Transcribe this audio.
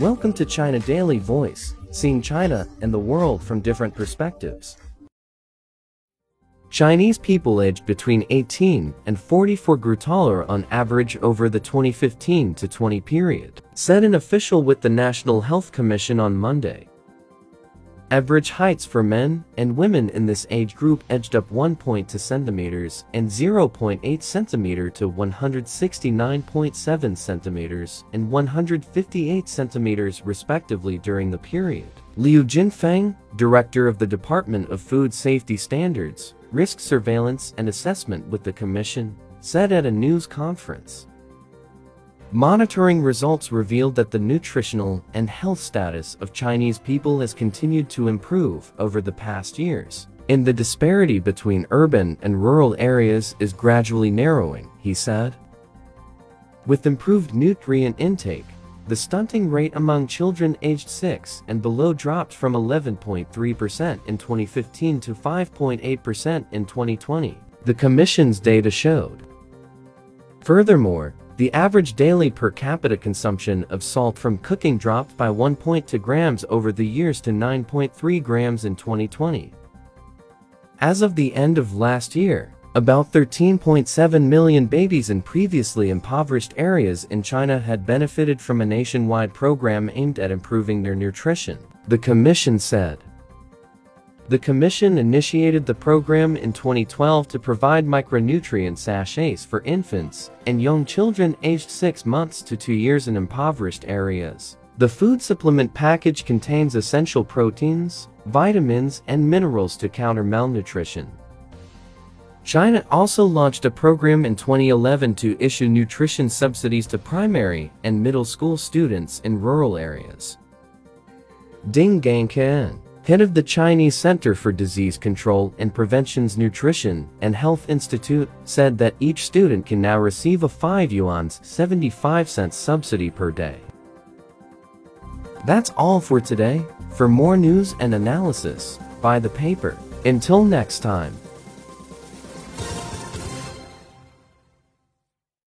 Welcome to China Daily Voice, seeing China and the world from different perspectives. Chinese people aged between 18 and 44 grew taller on average over the 2015 to 20 period, said an official with the National Health Commission on Monday. Average heights for men and women in this age group edged up 1.2 centimeters and 0.8 centimeter to 169.7 centimeters and 158 centimeters respectively during the period. Liu Jinfeng, director of the Department of Food Safety Standards, Risk Surveillance and Assessment with the Commission, said at a news conference. Monitoring results revealed that the nutritional and health status of Chinese people has continued to improve over the past years. And the disparity between urban and rural areas is gradually narrowing, he said. With improved nutrient intake, the stunting rate among children aged 6 and below dropped from 11.3% in 2015 to 5.8% in 2020, the Commission's data showed. Furthermore, the average daily per capita consumption of salt from cooking dropped by 1.2 grams over the years to 9.3 grams in 2020. As of the end of last year, about 13.7 million babies in previously impoverished areas in China had benefited from a nationwide program aimed at improving their nutrition, the Commission said. The Commission initiated the program in 2012 to provide micronutrient sachets for infants and young children aged 6 months to 2 years in impoverished areas. The food supplement package contains essential proteins, vitamins, and minerals to counter malnutrition. China also launched a program in 2011 to issue nutrition subsidies to primary and middle school students in rural areas. Ding Gangqiang head of the Chinese Center for Disease Control and Prevention's Nutrition and Health Institute, said that each student can now receive a 5 yuan's 75 cents subsidy per day. That's all for today. For more news and analysis, buy the paper. Until next time.